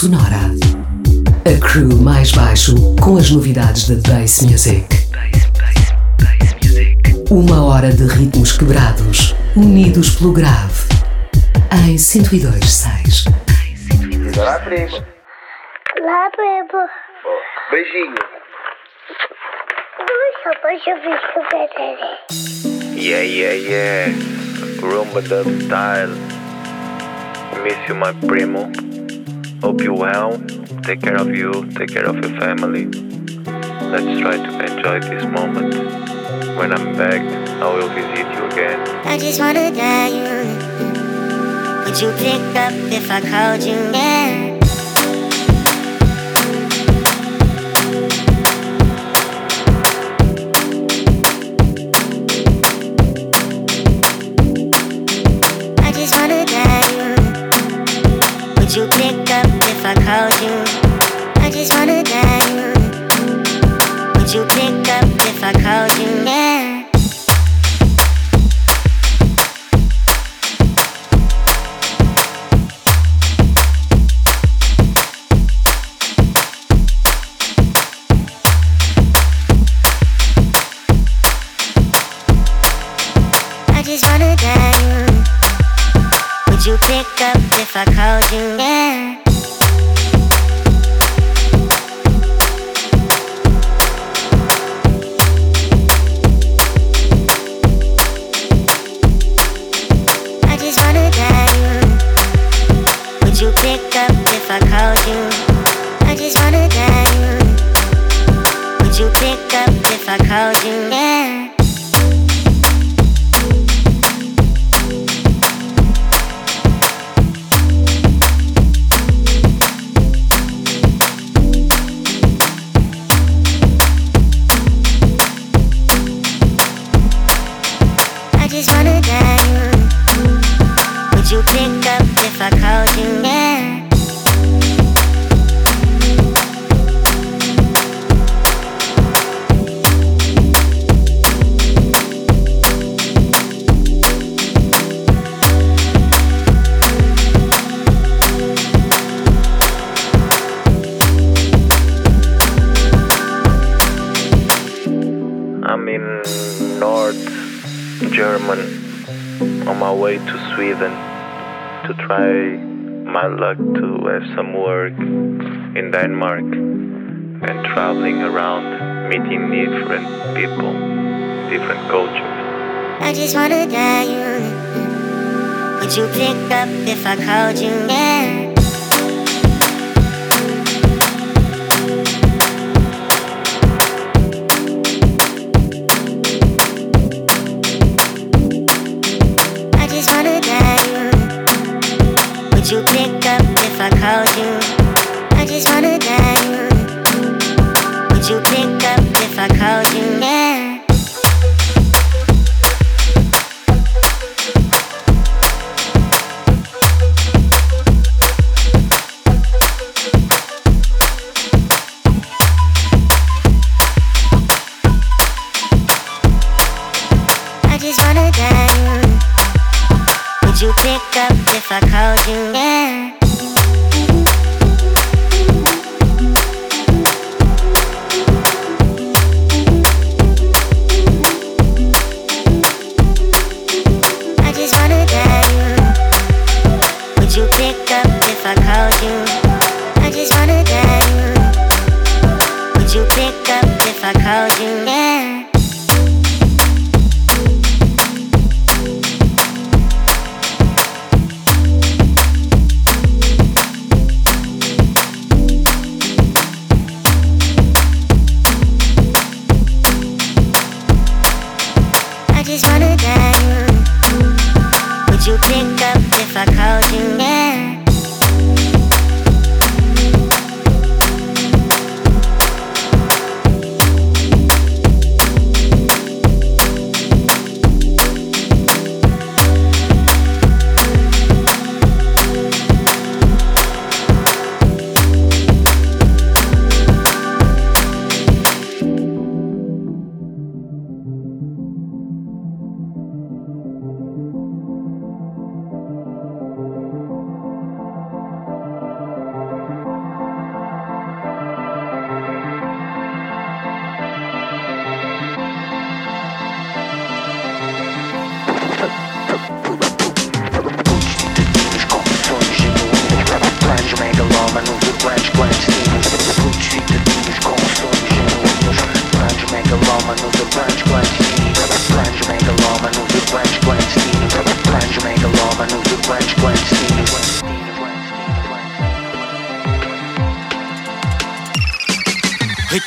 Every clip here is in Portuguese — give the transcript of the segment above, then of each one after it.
sonora. A crew mais baixo com as novidades da Bass Music. Uma hora de ritmos quebrados, unidos pelo grave. Em 102.6. Olá, primo. Olá, primo. Beijinho. Nossa, ouvir o Yeah, yeah, yeah. Rumba dub style. Miss you, my primo. Hope you well. Take care of you. Take care of your family. Let's try to enjoy this moment. When I'm back, I will visit you again. I just wanna you. Would you pick up if I called you? Yeah. You? I just wanna you. Would you pick up if I called you? Would you pick up if I called you? I just wanna you. Would you pick up if I called you? Yeah. Denmark and traveling around meeting different people, different cultures. I just wanna tell you. Would you pick up if I called you? Yeah.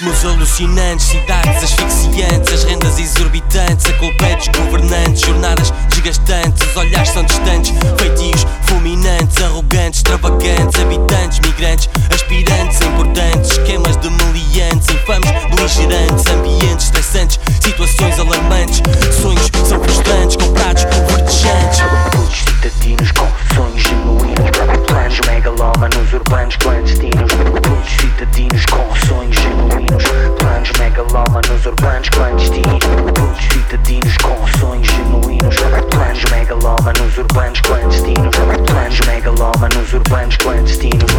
Ritmos alucinantes, cidades asfixiantes, as rendas exorbitantes, a culpa é governantes, jornadas desgastantes, os olhares são distantes, feitios fulminantes, arrogantes, extravagantes, habitantes, migrantes, aspirantes, importantes, esquemas de meliantes, infames, beligerantes, ambientes estressantes, situações alarmantes, sonhos são frustrantes, comprados, verdejantes. Putos citadinos com sonhos genuínos, megalómanos, urbanos clandestinos. Putos citadinos com sonhos genuínos, planos megalómanos, urbanos clandestinos. Putos citadinos com sonhos genuínos, planos megalómanos, urbanos clandestinos. Planos megalómanos, urbanos clandestinos.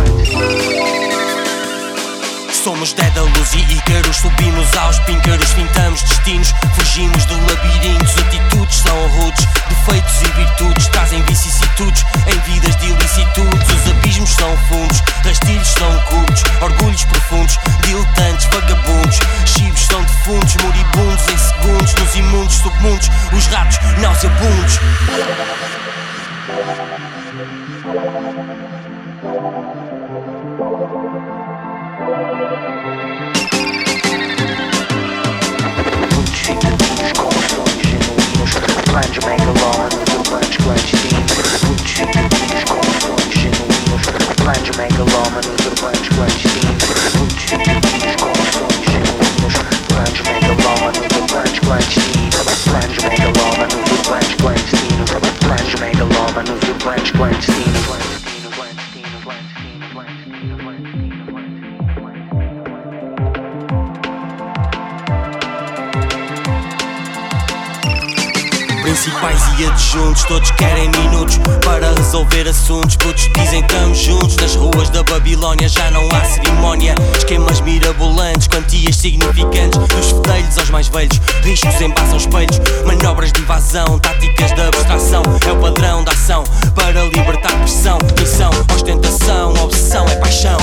Somos Dédalos e Ícaros, subimos aos píncaros, pintamos destinos, fugimos de labirintos, atitudes são rudes, defeitos e virtudes trazem vicissitudes em vidas de ilicitudes. Os abismos são fundos, rastilhos são curtos, orgulhos profundos, diletantes, vagabundos, chivos são defuntos, moribundos em segundos, nos imundos submundos, os ratos nauseabundos. Putos citadinos com sonhos genuínos, planos Principais e adjuntos, todos querem minutos para resolver assuntos. Putos dizem tamo juntos, nas ruas da Babilónia já não há cerimónia. Esquemas mirabolantes, quantias significantes, dos fedelhos aos mais velhos. Riscos embasam espelhos, manobras de invasão, táticas de abstração. É o padrão da ação para libertar pressão. Missão, ostentação, obsessão é paixão.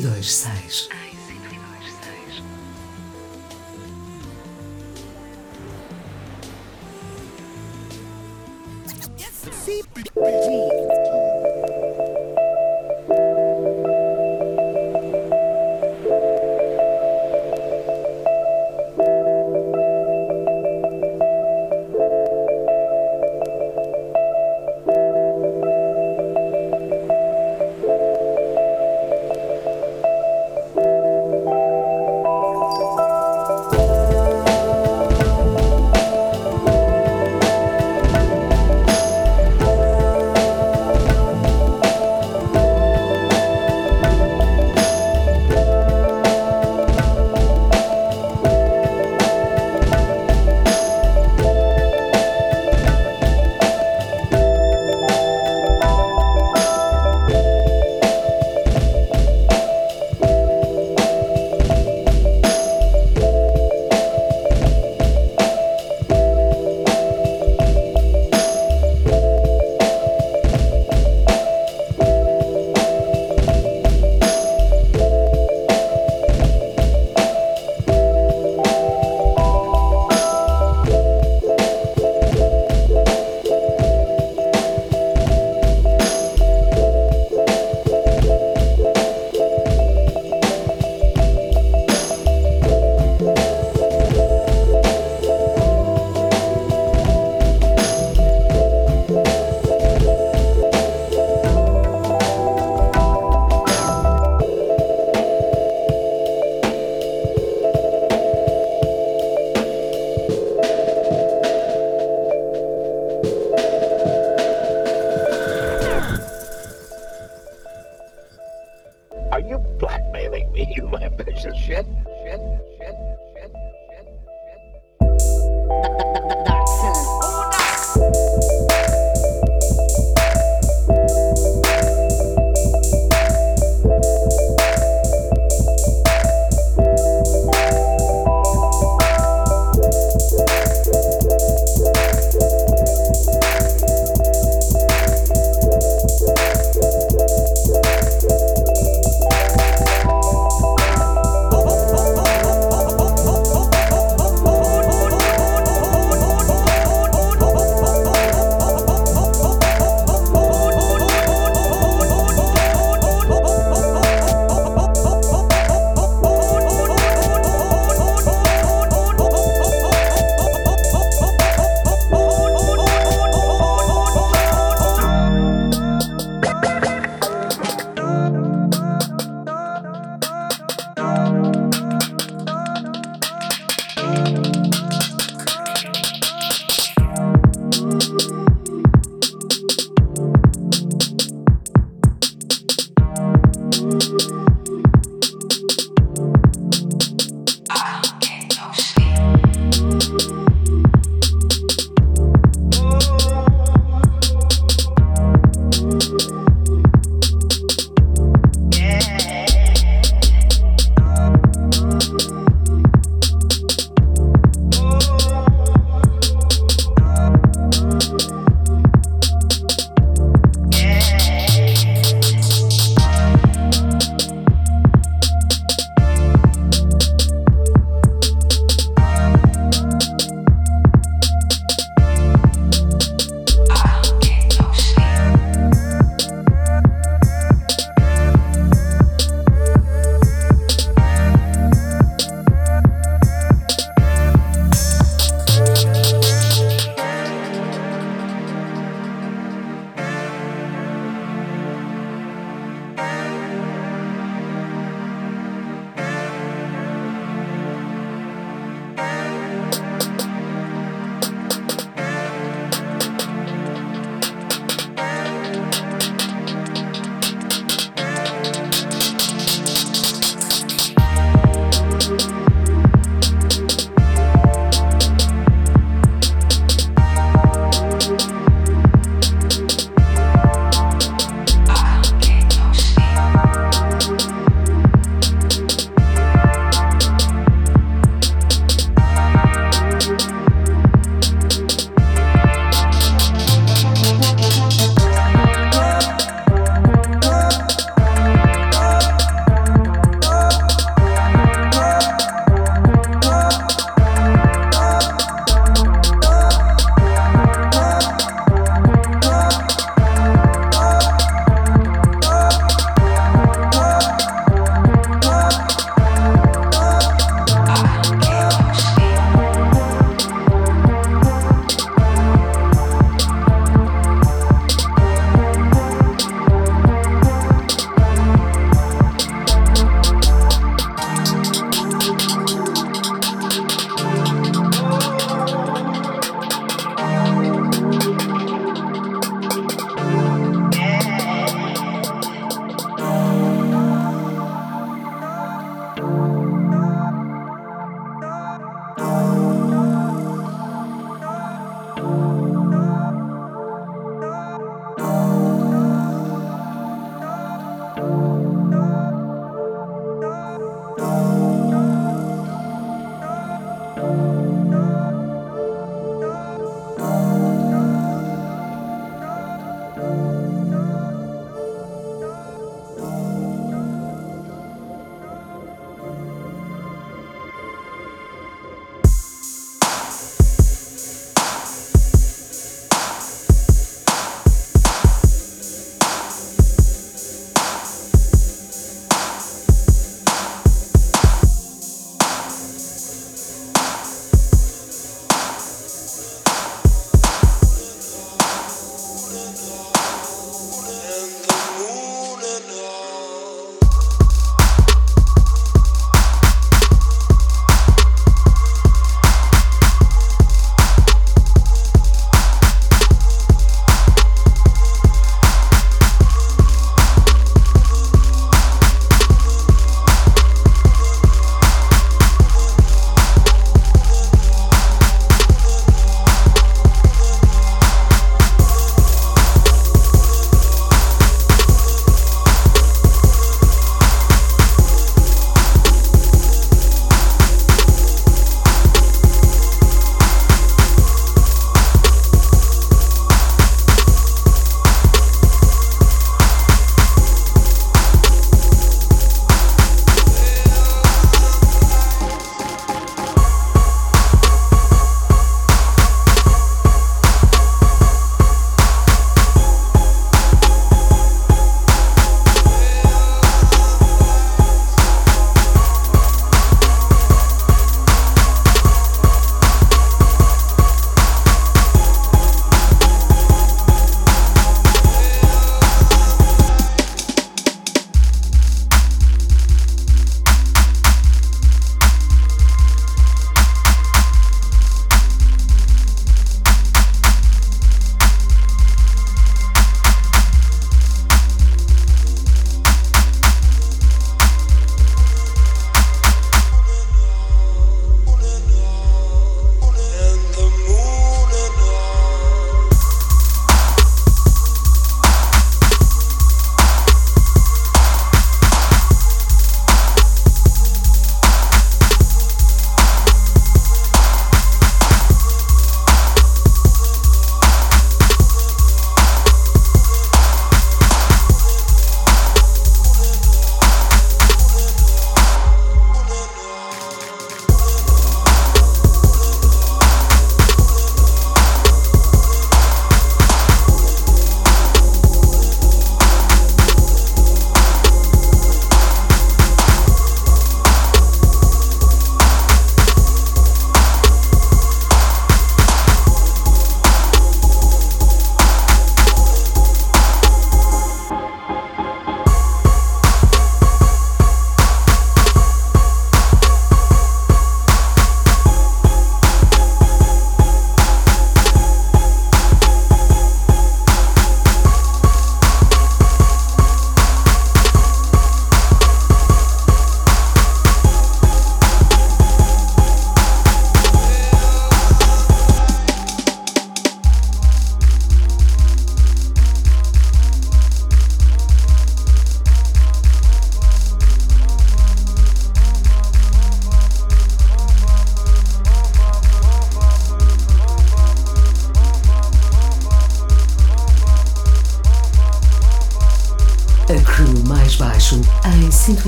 926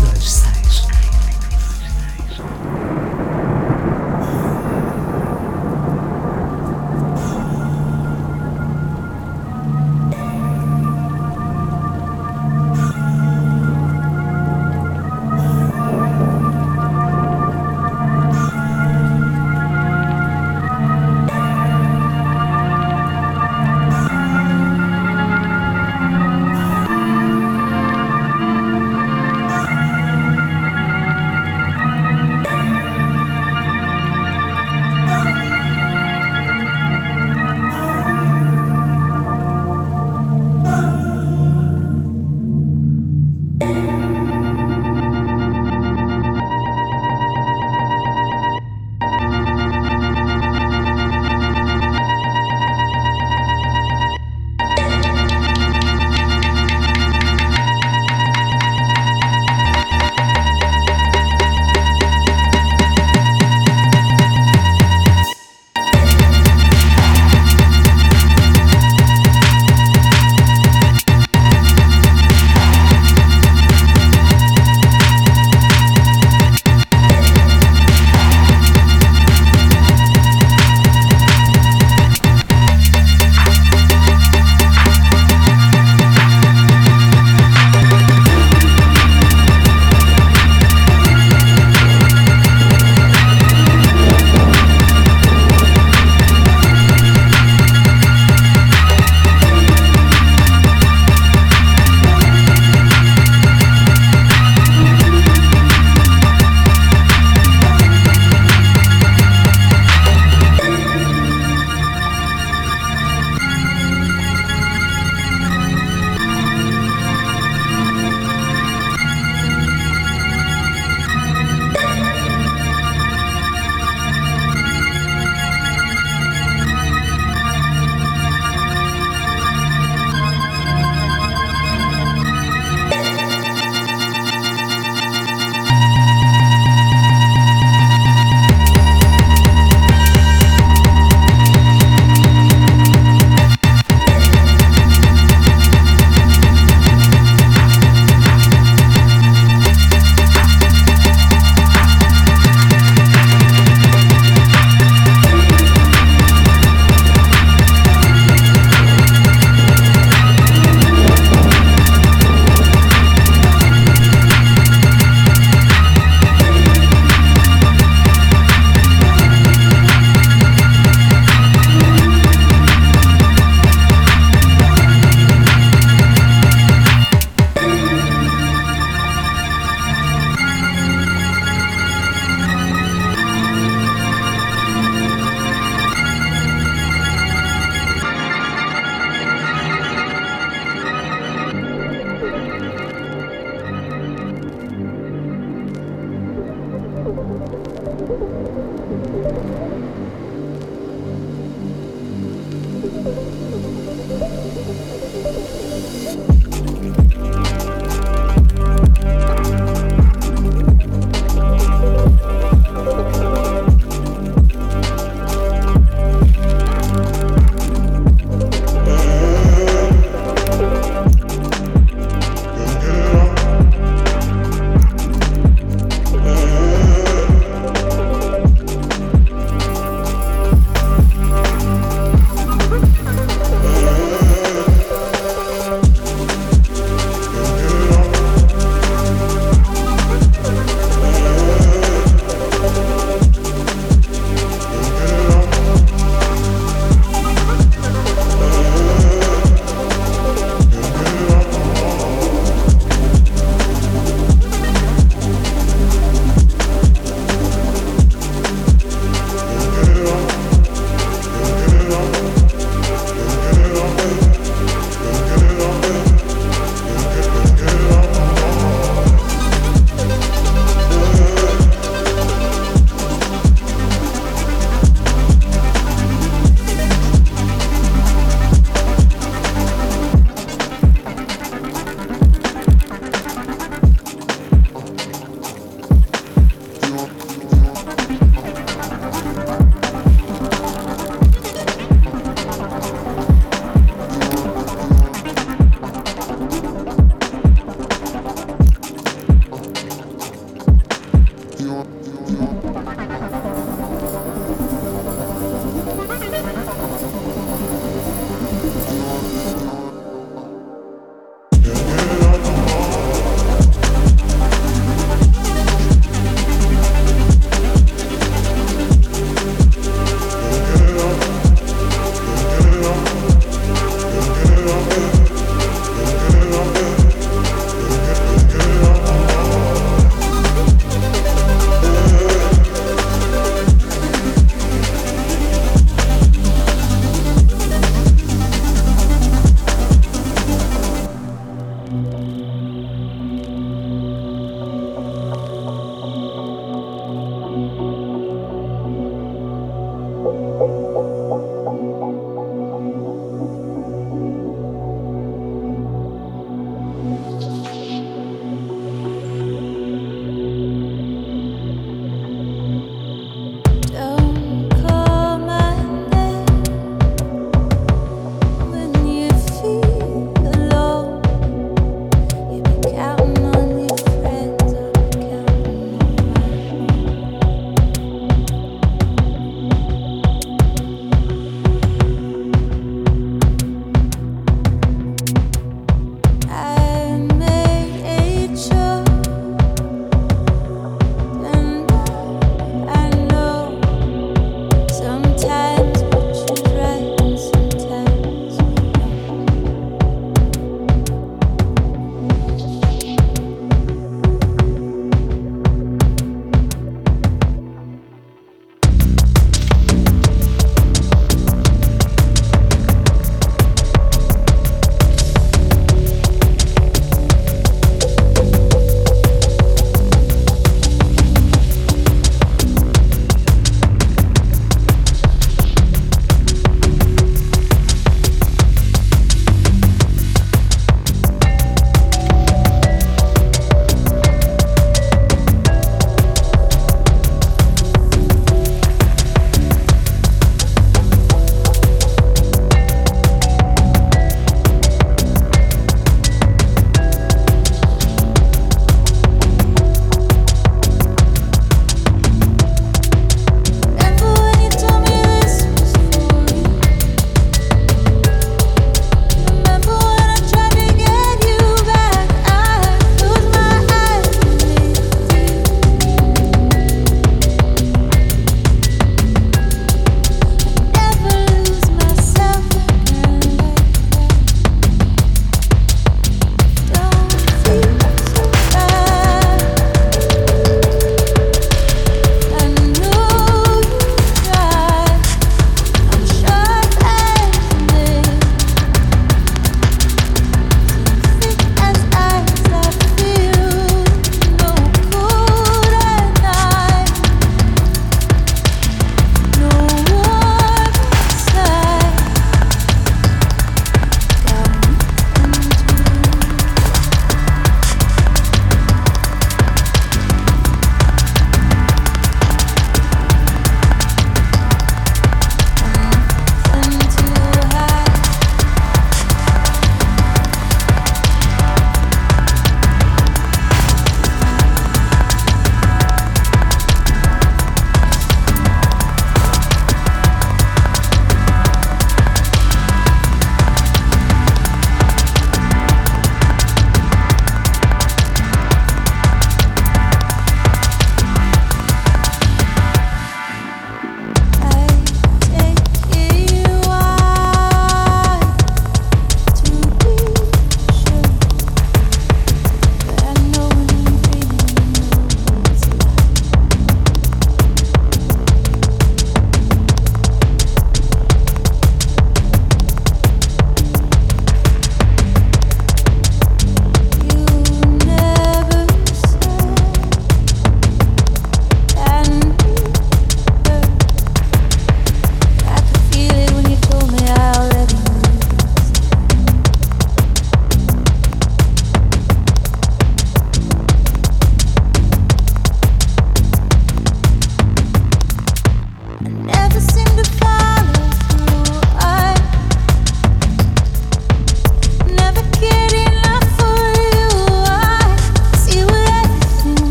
102.6.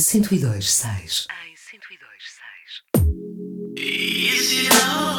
1026. Em 1026.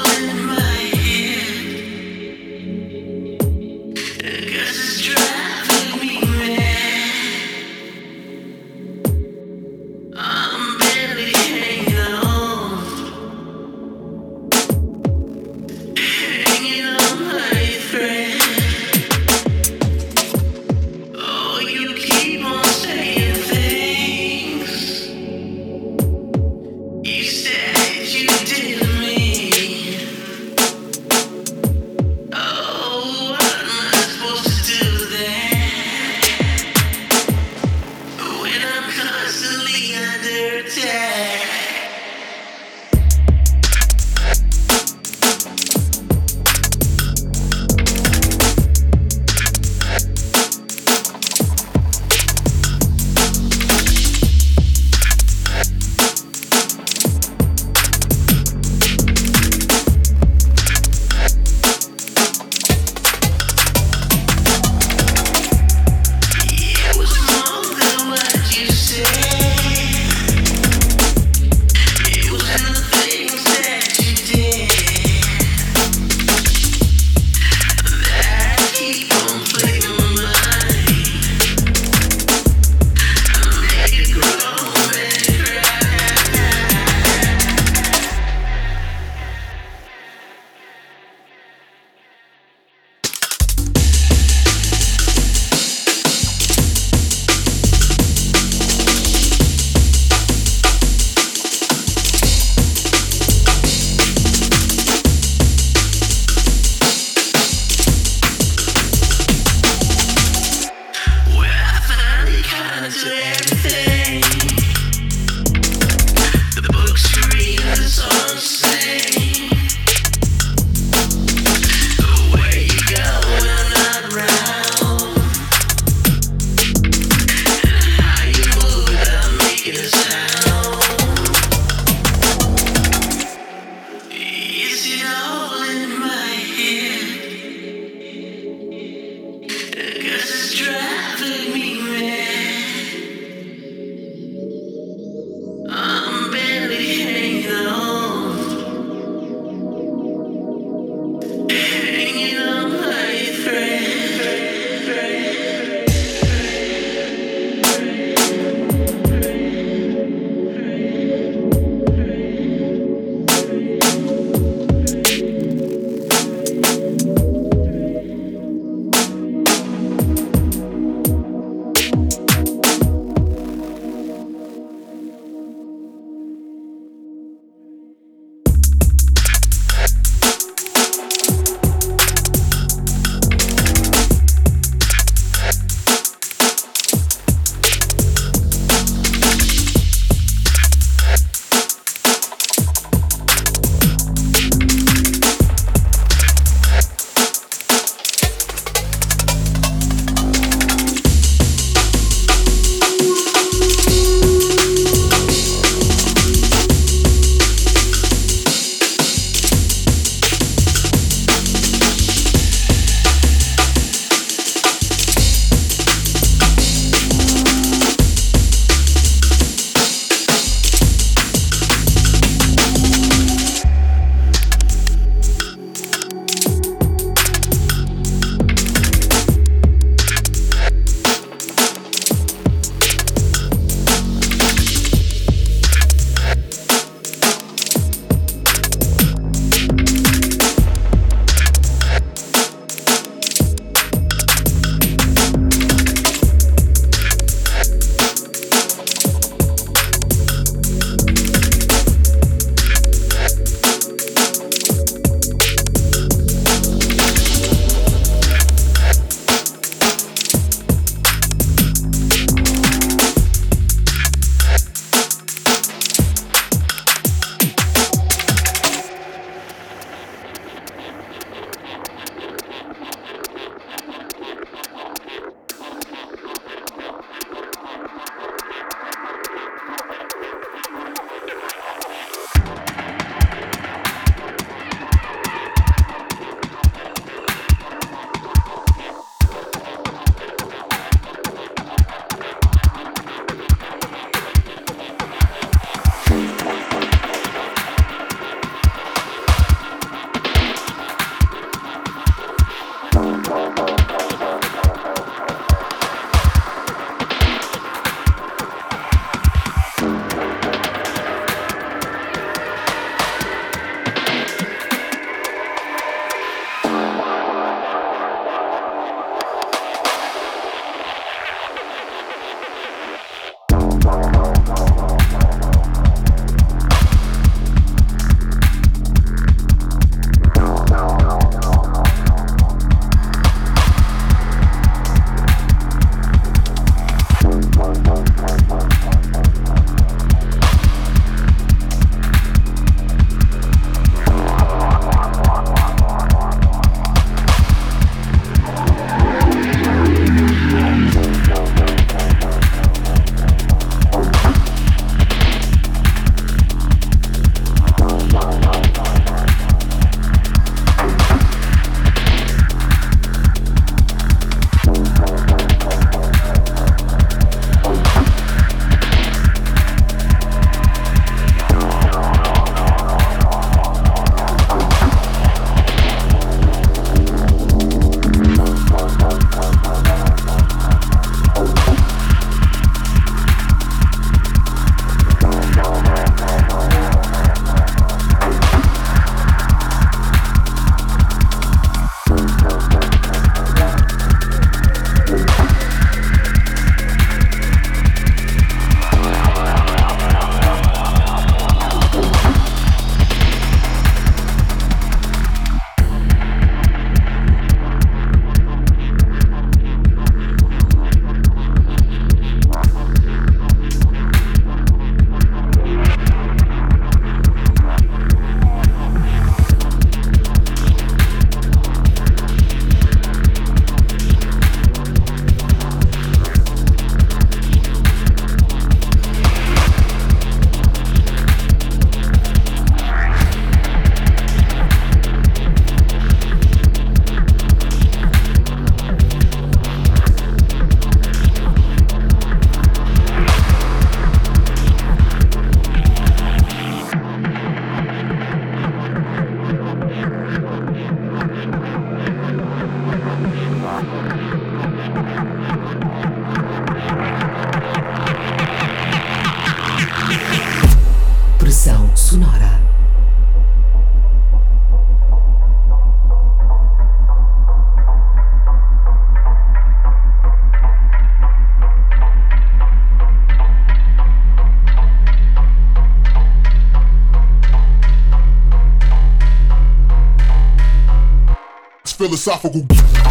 esophagus.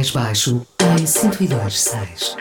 Mais baixo em 102.6.